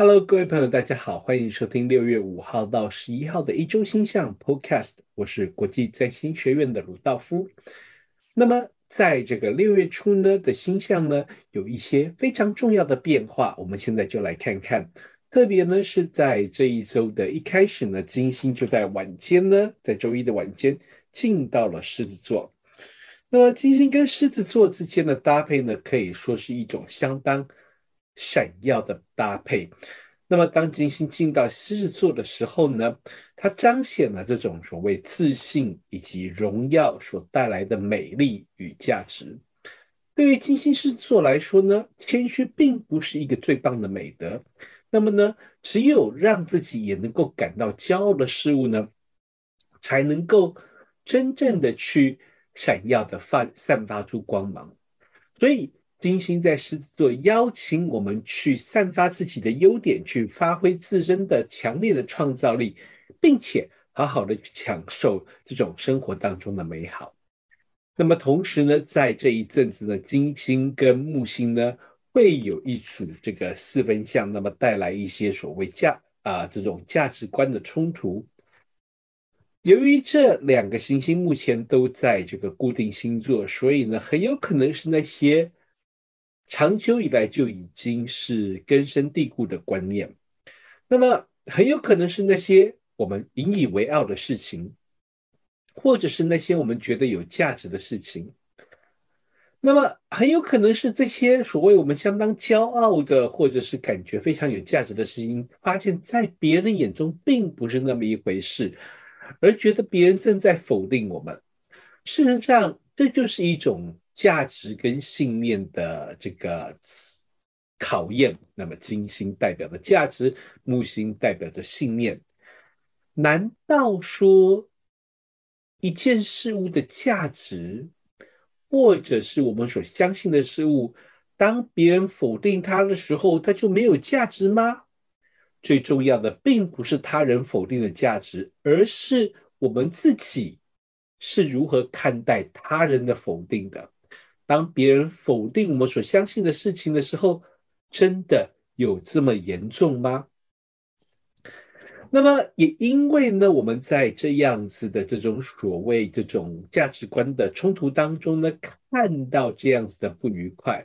Hello，各位朋友，大家好，欢迎收听六月五号到十一号的一周星象 Podcast。我是国际占星学院的鲁道夫。那么，在这个六月初呢的星象呢，有一些非常重要的变化，我们现在就来看看。特别呢是在这一周的一开始呢，金星就在晚间呢，在周一的晚间进到了狮子座。那么，金星跟狮子座之间的搭配呢，可以说是一种相当。闪耀的搭配。那么，当金星进到狮子座的时候呢，它彰显了这种所谓自信以及荣耀所带来的美丽与价值。对于金星狮子座来说呢，谦虚并不是一个最棒的美德。那么呢，只有让自己也能够感到骄傲的事物呢，才能够真正的去闪耀的发散发出光芒。所以。金星在狮子座邀请我们去散发自己的优点，去发挥自身的强烈的创造力，并且好好的去享受这种生活当中的美好。那么同时呢，在这一阵子呢，金星跟木星呢会有一组这个四分相，那么带来一些所谓价啊这种价值观的冲突。由于这两个行星目前都在这个固定星座，所以呢，很有可能是那些。长久以来就已经是根深蒂固的观念，那么很有可能是那些我们引以为傲的事情，或者是那些我们觉得有价值的事情，那么很有可能是这些所谓我们相当骄傲的，或者是感觉非常有价值的事情，发现在别人眼中并不是那么一回事，而觉得别人正在否定我们。事实上，这就是一种。价值跟信念的这个考验，那么金星代表的价值，木星代表着信念。难道说一件事物的价值，或者是我们所相信的事物，当别人否定它的时候，它就没有价值吗？最重要的并不是他人否定的价值，而是我们自己是如何看待他人的否定的。当别人否定我们所相信的事情的时候，真的有这么严重吗？那么也因为呢，我们在这样子的这种所谓这种价值观的冲突当中呢，看到这样子的不愉快，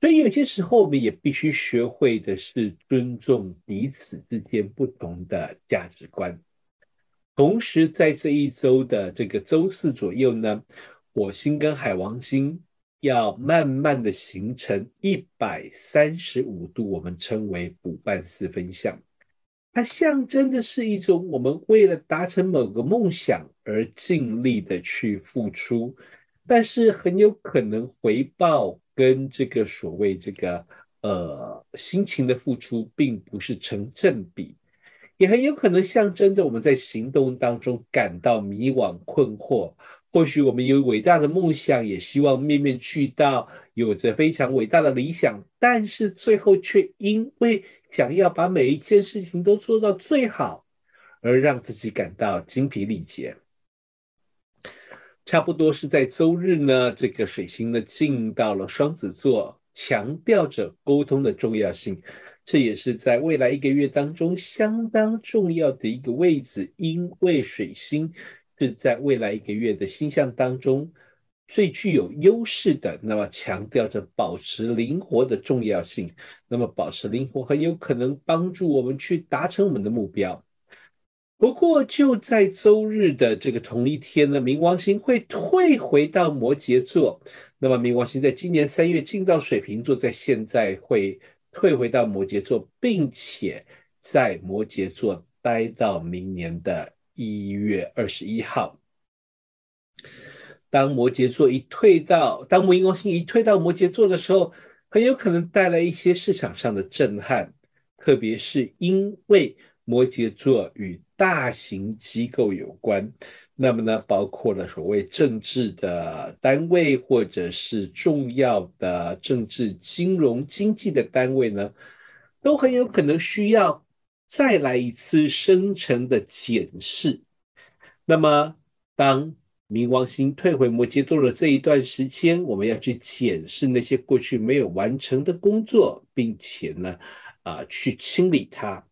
所以有些时候我们也必须学会的是尊重彼此之间不同的价值观。同时，在这一周的这个周四左右呢。火星跟海王星要慢慢的形成一百三十五度，我们称为补半四分相。它象征的是一种我们为了达成某个梦想而尽力的去付出，但是很有可能回报跟这个所谓这个呃心情的付出并不是成正比，也很有可能象征着我们在行动当中感到迷惘困惑。或许我们有伟大的梦想，也希望面面俱到，有着非常伟大的理想，但是最后却因为想要把每一件事情都做到最好，而让自己感到精疲力竭。差不多是在周日呢，这个水星呢进到了双子座，强调着沟通的重要性。这也是在未来一个月当中相当重要的一个位置，因为水星。是在未来一个月的星象当中最具有优势的，那么强调着保持灵活的重要性。那么保持灵活很有可能帮助我们去达成我们的目标。不过就在周日的这个同一天呢，冥王星会退回到摩羯座。那么冥王星在今年三月进到水瓶座，在现在会退回到摩羯座，并且在摩羯座待到明年的。一月二十一号，当摩羯座一退到，当冥王星一退到摩羯座的时候，很有可能带来一些市场上的震撼，特别是因为摩羯座与大型机构有关，那么呢，包括了所谓政治的单位或者是重要的政治、金融、经济的单位呢，都很有可能需要。再来一次深层的检视。那么，当冥王星退回摩羯座的这一段时间，我们要去检视那些过去没有完成的工作，并且呢，啊，去清理它。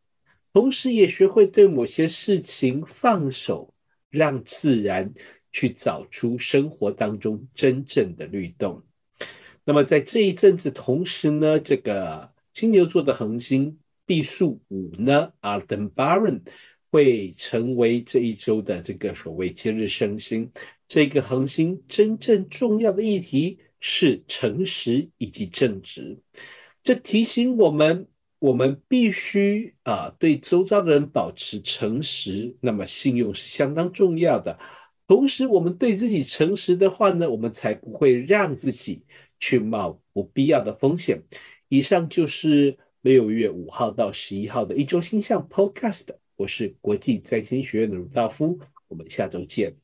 同时，也学会对某些事情放手，让自然去找出生活当中真正的律动。那么，在这一阵子，同时呢，这个金牛座的恒星毕数五呢，Aldebaran 会成为这一周的这个所谓节日升星。这个恒星真正重要的议题是诚实以及正直。这提醒我们。我们必须啊，对周遭的人保持诚实，那么信用是相当重要的。同时，我们对自己诚实的话呢，我们才不会让自己去冒不必要的风险。以上就是六月五号到十一号的一周星象 Podcast，我是国际占星学院的鲁道夫，我们下周见。